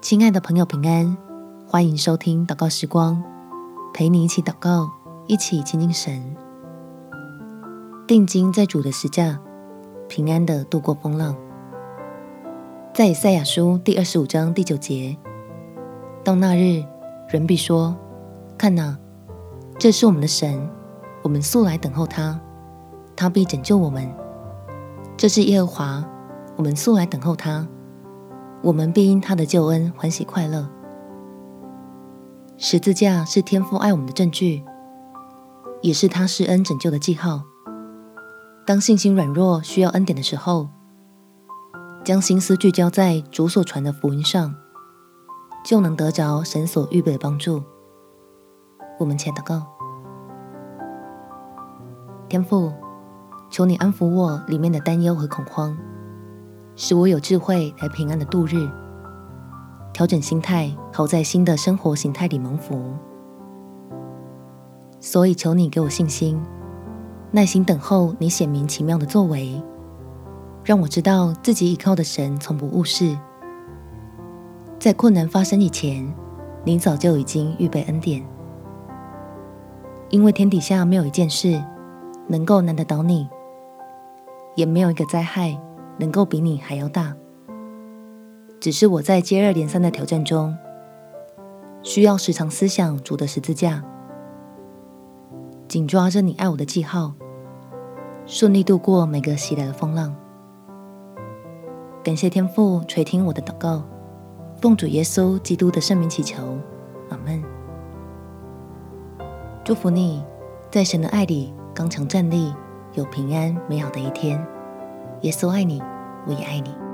亲爱的朋友，平安！欢迎收听祷告时光，陪你一起祷告，一起亲近神，定睛在主的十架，平安的度过风浪。在以赛亚书第二十五章第九节，到那日，人必说：“看哪，这是我们的神，我们素来等候他，他必拯救我们。这是耶和华，我们素来等候他。”我们必因他的救恩欢喜快乐。十字架是天父爱我们的证据，也是他施恩拯救的记号。当信心软弱、需要恩典的时候，将心思聚焦在主所传的福音上，就能得着神所预备的帮助。我们且祷告：天父，求你安抚我里面的担忧和恐慌。使我有智慧来平安的度日，调整心态，好在新的生活形态里蒙福。所以求你给我信心，耐心等候你显明奇妙的作为，让我知道自己依靠的神从不误事。在困难发生以前，你早就已经预备恩典，因为天底下没有一件事能够难得倒你，也没有一个灾害。能够比你还要大，只是我在接二连三的挑战中，需要时常思想主的十字架，紧抓着你爱我的记号，顺利度过每个袭来的风浪。感谢天父垂听我的祷告，奉主耶稣基督的圣名祈求，阿门。祝福你，在神的爱里刚强站立，有平安美好的一天。耶稣爱你，我也爱你。